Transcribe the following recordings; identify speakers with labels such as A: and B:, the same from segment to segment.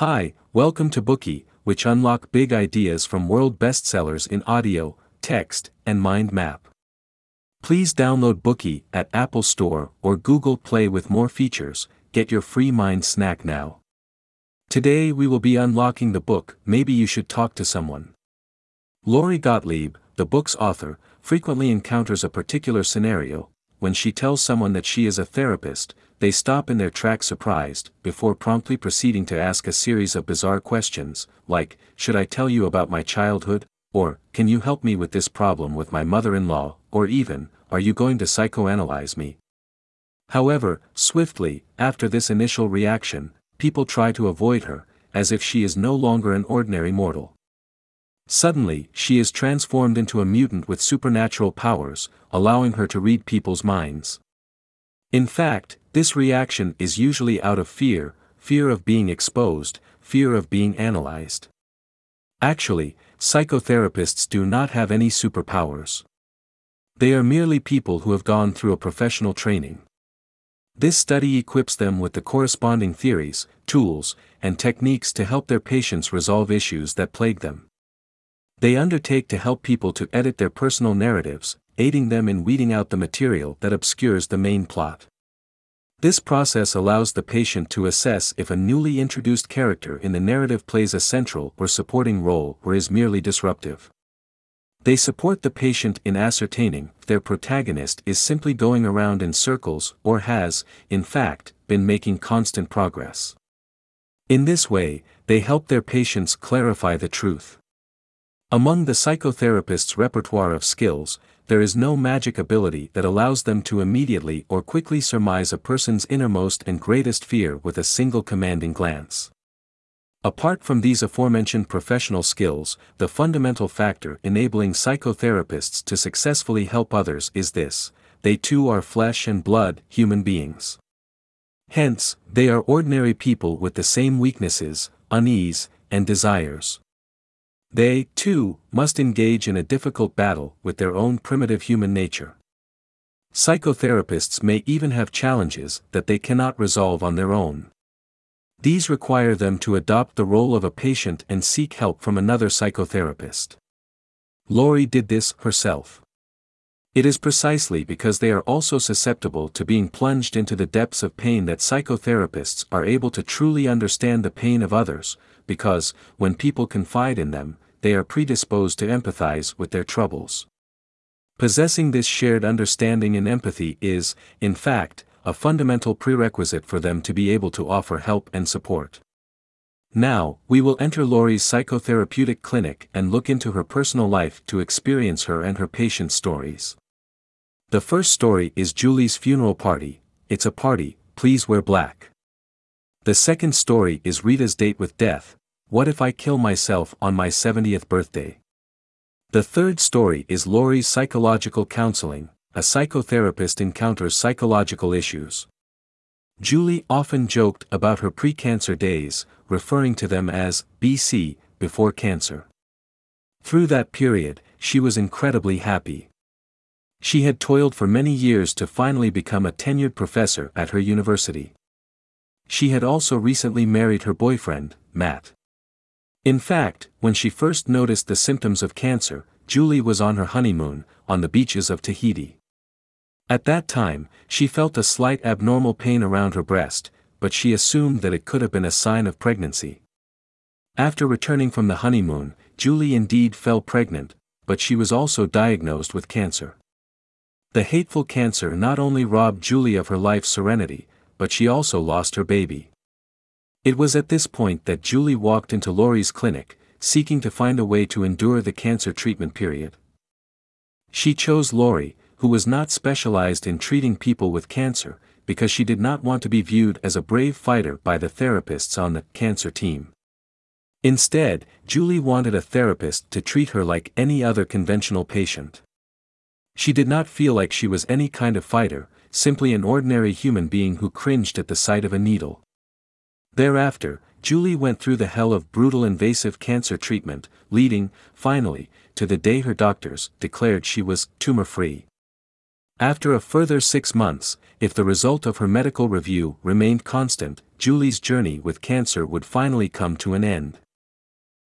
A: Hi, welcome to Bookey, which unlock big ideas from world bestsellers in audio, text, and mind map. Please download Bookey at Apple Store or Google Play with more features. Get your free mind snack now. Today we will be unlocking the book Maybe You Should Talk to Someone. Lori Gottlieb, the book's author, frequently encounters a particular scenario. When she tells someone that she is a therapist, they stop in their tracks surprised, before promptly proceeding to ask a series of bizarre questions, like, Should I tell you about my childhood? Or, Can you help me with this problem with my mother in law? Or even, Are you going to psychoanalyze me? However, swiftly, after this initial reaction, people try to avoid her, as if she is no longer an ordinary mortal. Suddenly, she is transformed into a mutant with supernatural powers, allowing her to read people's minds. In fact, this reaction is usually out of fear, fear of being exposed, fear of being analyzed. Actually, psychotherapists do not have any superpowers. They are merely people who have gone through a professional training. This study equips them with the corresponding theories, tools, and techniques to help their patients resolve issues that plague them. They undertake to help people to edit their personal narratives, aiding them in weeding out the material that obscures the main plot. This process allows the patient to assess if a newly introduced character in the narrative plays a central or supporting role or is merely disruptive. They support the patient in ascertaining if their protagonist is simply going around in circles or has, in fact, been making constant progress. In this way, they help their patients clarify the truth. Among the psychotherapist's repertoire of skills, there is no magic ability that allows them to immediately or quickly surmise a person's innermost and greatest fear with a single commanding glance. Apart from these aforementioned professional skills, the fundamental factor enabling psychotherapists to successfully help others is this they too are flesh and blood human beings. Hence, they are ordinary people with the same weaknesses, unease, and desires. They, too, must engage in a difficult battle with their own primitive human nature. Psychotherapists may even have challenges that they cannot resolve on their own. These require them to adopt the role of a patient and seek help from another psychotherapist. Lori did this herself. It is precisely because they are also susceptible to being plunged into the depths of pain that psychotherapists are able to truly understand the pain of others, because, when people confide in them, they are predisposed to empathize with their troubles. Possessing this shared understanding and empathy is, in fact, a fundamental prerequisite for them to be able to offer help and support. Now, we will enter Lori's psychotherapeutic clinic and look into her personal life to experience her and her patient's stories. The first story is Julie's funeral party, it's a party, please wear black. The second story is Rita's date with death, what if I kill myself on my 70th birthday? The third story is Lori's psychological counseling, a psychotherapist encounters psychological issues. Julie often joked about her pre-cancer days, referring to them as BC, before cancer. Through that period, she was incredibly happy. She had toiled for many years to finally become a tenured professor at her university. She had also recently married her boyfriend, Matt. In fact, when she first noticed the symptoms of cancer, Julie was on her honeymoon, on the beaches of Tahiti. At that time, she felt a slight abnormal pain around her breast, but she assumed that it could have been a sign of pregnancy. After returning from the honeymoon, Julie indeed fell pregnant, but she was also diagnosed with cancer. The hateful cancer not only robbed Julie of her life's serenity, but she also lost her baby. It was at this point that Julie walked into Lori's clinic, seeking to find a way to endure the cancer treatment period. She chose Lori, who was not specialized in treating people with cancer, because she did not want to be viewed as a brave fighter by the therapists on the cancer team. Instead, Julie wanted a therapist to treat her like any other conventional patient. She did not feel like she was any kind of fighter, simply an ordinary human being who cringed at the sight of a needle. Thereafter, Julie went through the hell of brutal invasive cancer treatment, leading, finally, to the day her doctors declared she was tumor-free. After a further six months, if the result of her medical review remained constant, Julie's journey with cancer would finally come to an end.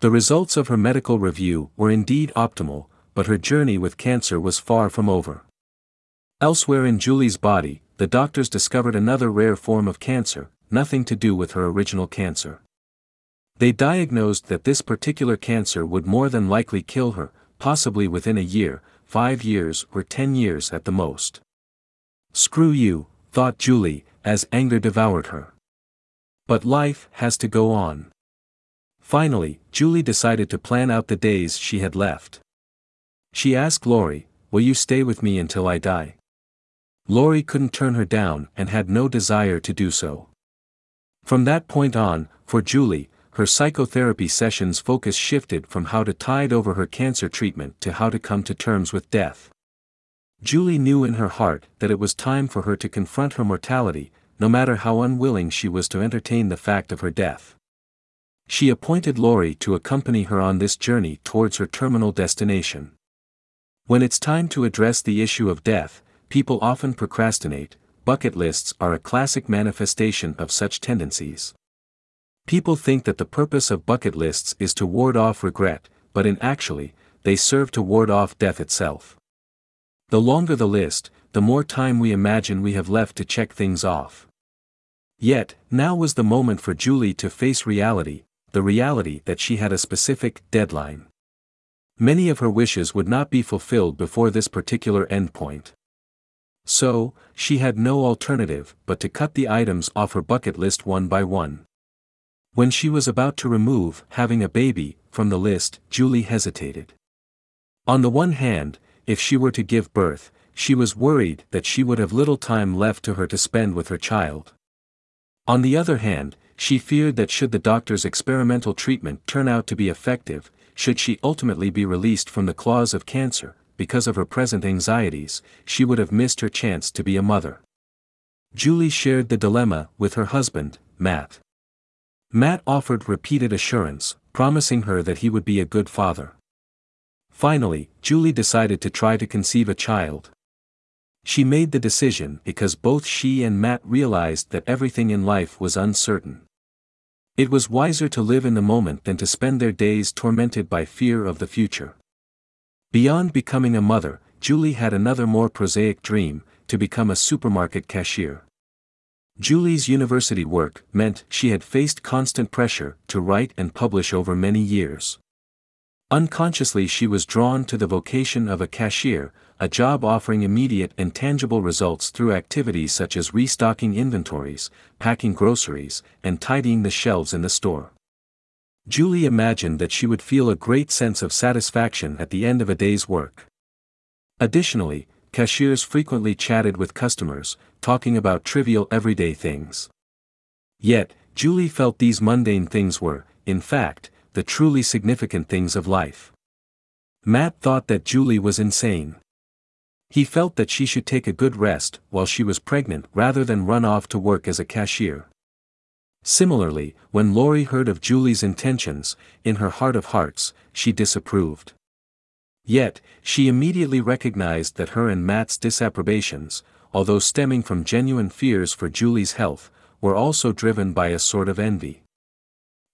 A: The results of her medical review were indeed optimal, but her journey with cancer was far from over. Elsewhere in Julie's body, the doctors discovered another rare form of cancer, nothing to do with her original cancer. They diagnosed that this particular cancer would more than likely kill her, possibly within a year, five years or ten years at the most. Screw you, thought Julie, as anger devoured her. But life has to go on. Finally, Julie decided to plan out the days she had left. She asked Lori, Will you stay with me until I die? Lori couldn't turn her down and had no desire to do so. From that point on, for Julie, her psychotherapy sessions focus shifted from how to tide over her cancer treatment to how to come to terms with death. Julie knew in her heart that it was time for her to confront her mortality, no matter how unwilling she was to entertain the fact of her death. She appointed Lori to accompany her on this journey towards her terminal destination. When it's time to address the issue of death, people often procrastinate, bucket lists are a classic manifestation of such tendencies. People think that the purpose of bucket lists is to ward off regret, but in actually, they serve to ward off death itself. The longer the list, the more time we imagine we have left to check things off. Yet, now was the moment for Julie to face reality, the reality that she had a specific deadline. Many of her wishes would not be fulfilled before this particular endpoint. So, she had no alternative but to cut the items off her bucket list one by one. When she was about to remove having a baby from the list, Julie hesitated. On the one hand, if she were to give birth, she was worried that she would have little time left to her to spend with her child. On the other hand, she feared that should the doctor's experimental treatment turn out to be effective, should she ultimately be released from the claws of cancer, because of her present anxieties, she would have missed her chance to be a mother. Julie shared the dilemma with her husband, Matt. Matt offered repeated assurance, promising her that he would be a good father. Finally, Julie decided to try to conceive a child. She made the decision because both she and Matt realized that everything in life was uncertain. It was wiser to live in the moment than to spend their days tormented by fear of the future. Beyond becoming a mother, Julie had another more prosaic dream to become a supermarket cashier. Julie's university work meant she had faced constant pressure to write and publish over many years. Unconsciously she was drawn to the vocation of a cashier, a job offering immediate and tangible results through activities such as restocking inventories, packing groceries, and tidying the shelves in the store. Julie imagined that she would feel a great sense of satisfaction at the end of a day's work. Additionally, cashiers frequently chatted with customers, talking about trivial everyday things. Yet, Julie felt these mundane things were, in fact, the truly significant things of life. Matt thought that Julie was insane. He felt that she should take a good rest while she was pregnant rather than run off to work as a cashier. Similarly, when Lori heard of Julie's intentions, in her heart of hearts, she disapproved. Yet, she immediately recognized that her and Matt's disapprobations, although stemming from genuine fears for Julie's health, were also driven by a sort of envy.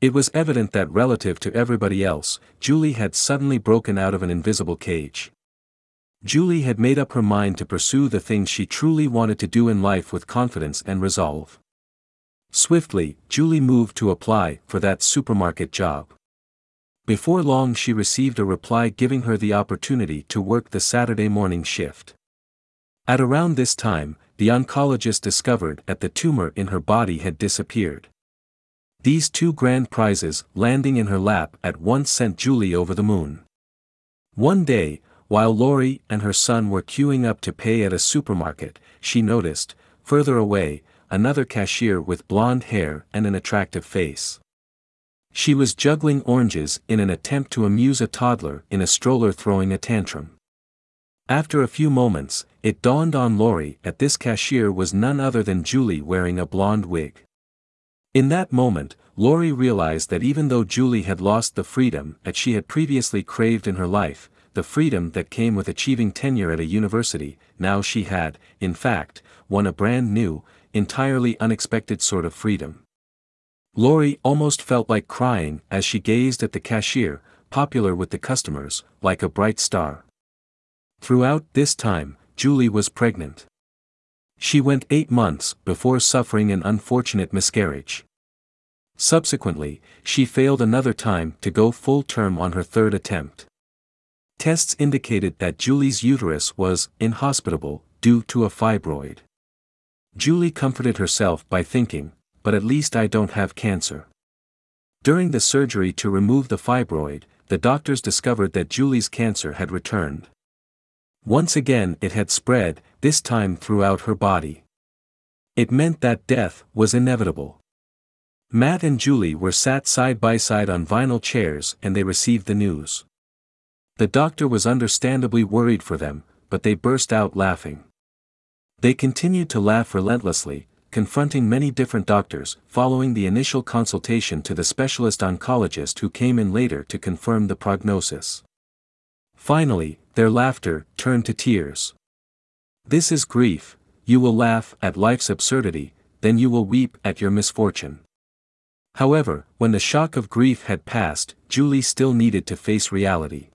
A: It was evident that relative to everybody else, Julie had suddenly broken out of an invisible cage. Julie had made up her mind to pursue the things she truly wanted to do in life with confidence and resolve. Swiftly, Julie moved to apply for that supermarket job. Before long she received a reply giving her the opportunity to work the Saturday morning shift. At around this time, the oncologist discovered that the tumor in her body had disappeared. These two grand prizes landing in her lap at once sent Julie over the moon. One day, while Lori and her son were queuing up to pay at a supermarket, she noticed, further away, another cashier with blonde hair and an attractive face. She was juggling oranges in an attempt to amuse a toddler in a stroller throwing a tantrum. After a few moments, it dawned on Lori that this cashier was none other than Julie wearing a blonde wig. In that moment, Lori realized that even though Julie had lost the freedom that she had previously craved in her life, the freedom that came with achieving tenure at a university, now she had, in fact, won a brand new, entirely unexpected sort of freedom. Lori almost felt like crying as she gazed at the cashier, popular with the customers, like a bright star. Throughout this time, Julie was pregnant. She went eight months before suffering an unfortunate miscarriage. Subsequently, she failed another time to go full term on her third attempt. Tests indicated that Julie's uterus was inhospitable due to a fibroid. Julie comforted herself by thinking, but at least I don't have cancer. During the surgery to remove the fibroid, the doctors discovered that Julie's cancer had returned. Once again it had spread, this time throughout her body. It meant that death was inevitable. Matt and Julie were sat side by side on vinyl chairs and they received the news. The doctor was understandably worried for them, but they burst out laughing. They continued to laugh relentlessly, confronting many different doctors, following the initial consultation to the specialist oncologist who came in later to confirm the prognosis. Finally, their laughter turned to tears. This is grief, you will laugh at life's absurdity, then you will weep at your misfortune. However, when the shock of grief had passed, Julie still needed to face reality.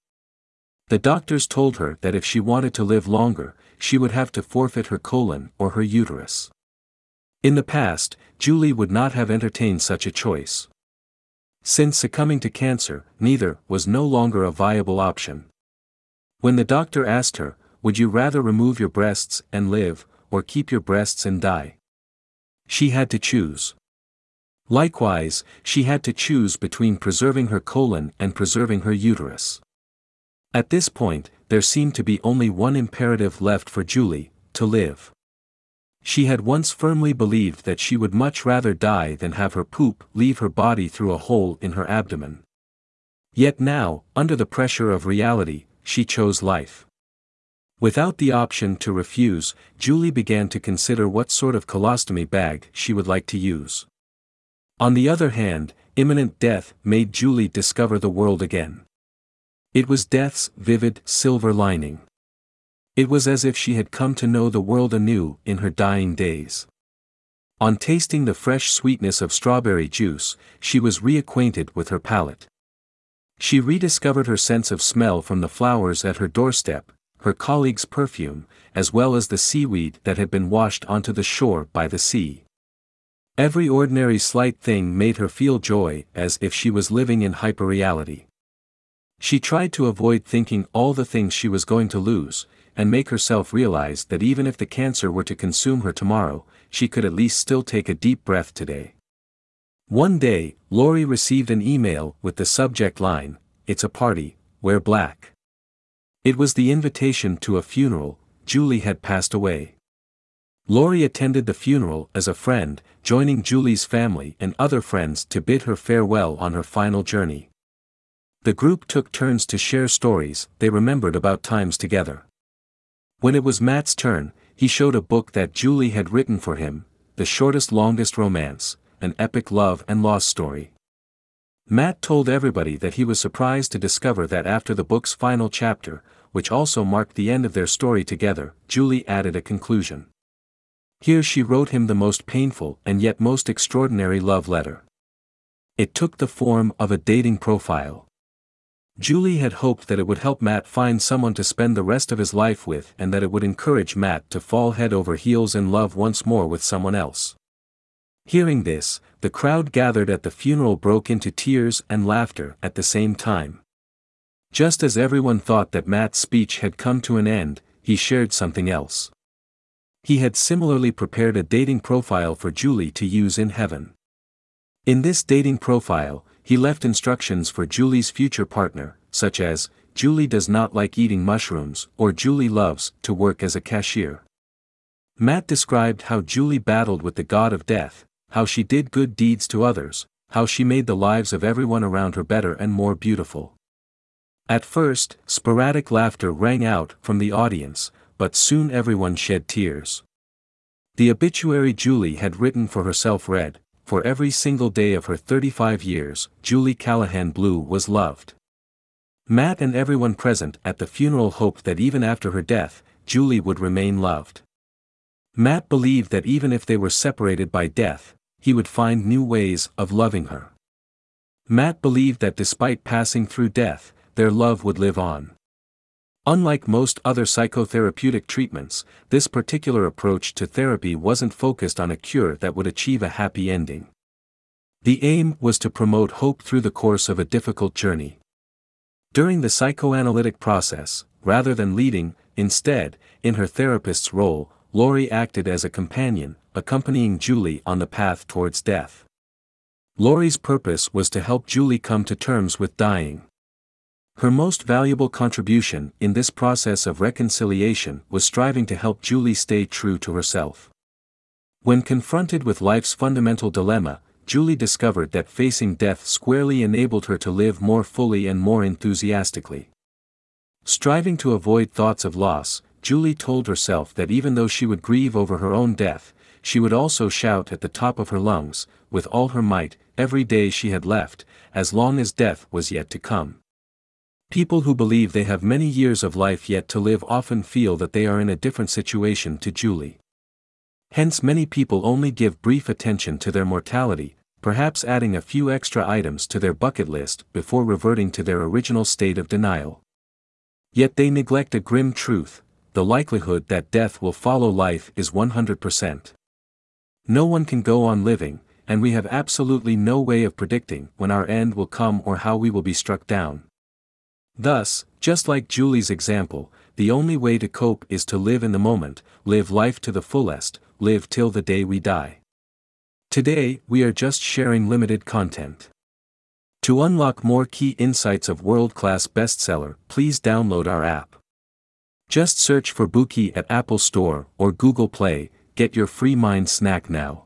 A: The doctors told her that if she wanted to live longer, she would have to forfeit her colon or her uterus. In the past, Julie would not have entertained such a choice. Since succumbing to cancer, neither was no longer a viable option. When the doctor asked her, Would you rather remove your breasts and live, or keep your breasts and die? She had to choose. Likewise, she had to choose between preserving her colon and preserving her uterus. At this point, there seemed to be only one imperative left for Julie to live. She had once firmly believed that she would much rather die than have her poop leave her body through a hole in her abdomen. Yet now, under the pressure of reality, she chose life. Without the option to refuse, Julie began to consider what sort of colostomy bag she would like to use. On the other hand, imminent death made Julie discover the world again. It was death's vivid silver lining. It was as if she had come to know the world anew in her dying days. On tasting the fresh sweetness of strawberry juice, she was reacquainted with her palate. She rediscovered her sense of smell from the flowers at her doorstep, her colleague's perfume, as well as the seaweed that had been washed onto the shore by the sea. Every ordinary slight thing made her feel joy as if she was living in hyperreality. She tried to avoid thinking all the things she was going to lose, and make herself realize that even if the cancer were to consume her tomorrow, she could at least still take a deep breath today. One day, Lori received an email with the subject line, It's a party, wear black. It was the invitation to a funeral, Julie had passed away. Lori attended the funeral as a friend, joining Julie's family and other friends to bid her farewell on her final journey. The group took turns to share stories they remembered about times together. When it was Matt's turn, he showed a book that Julie had written for him, The Shortest Longest Romance, an epic love and loss story. Matt told everybody that he was surprised to discover that after the book's final chapter, which also marked the end of their story together, Julie added a conclusion. Here she wrote him the most painful and yet most extraordinary love letter. It took the form of a dating profile. Julie had hoped that it would help Matt find someone to spend the rest of his life with and that it would encourage Matt to fall head over heels in love once more with someone else. Hearing this, the crowd gathered at the funeral broke into tears and laughter at the same time. Just as everyone thought that Matt's speech had come to an end, he shared something else. He had similarly prepared a dating profile for Julie to use in heaven. In this dating profile, he left instructions for Julie's future partner, such as, Julie does not like eating mushrooms, or Julie loves to work as a cashier. Matt described how Julie battled with the god of death, how she did good deeds to others, how she made the lives of everyone around her better and more beautiful. At first, sporadic laughter rang out from the audience, but soon everyone shed tears. The obituary Julie had written for herself read, For every single day of her 35 years, Julie Callahan Blue was loved. Matt and everyone present at the funeral hoped that even after her death, Julie would remain loved. Matt believed that even if they were separated by death, he would find new ways of loving her. Matt believed that despite passing through death, their love would live on. Unlike most other psychotherapeutic treatments, this particular approach to therapy wasn't focused on a cure that would achieve a happy ending. The aim was to promote hope through the course of a difficult journey. During the psychoanalytic process, rather than leading, instead, in her therapist's role, Lori acted as a companion, accompanying Julie on the path towards death. Lori's purpose was to help Julie come to terms with dying. Her most valuable contribution in this process of reconciliation was striving to help Julie stay true to herself. When confronted with life's fundamental dilemma, Julie discovered that facing death squarely enabled her to live more fully and more enthusiastically. Striving to avoid thoughts of loss, Julie told herself that even though she would grieve over her own death, she would also shout at the top of her lungs, with all her might, every day she had left, as long as death was yet to come. People who believe they have many years of life yet to live often feel that they are in a different situation to Julie. Hence many people only give brief attention to their mortality, perhaps adding a few extra items to their bucket list before reverting to their original state of denial. Yet they neglect a grim truth, the likelihood that death will follow life is 100%. No one can go on living, and we have absolutely no way of predicting when our end will come or how we will be struck down. Thus, just like Julie's example, the only way to cope is to live in the moment, live life to the fullest, live till the day we die. Today, we are just sharing limited content. To unlock more key insights of world-class bestseller, please download our app. Just search for Bookey at Apple Store or Google Play, get your free mind snack now.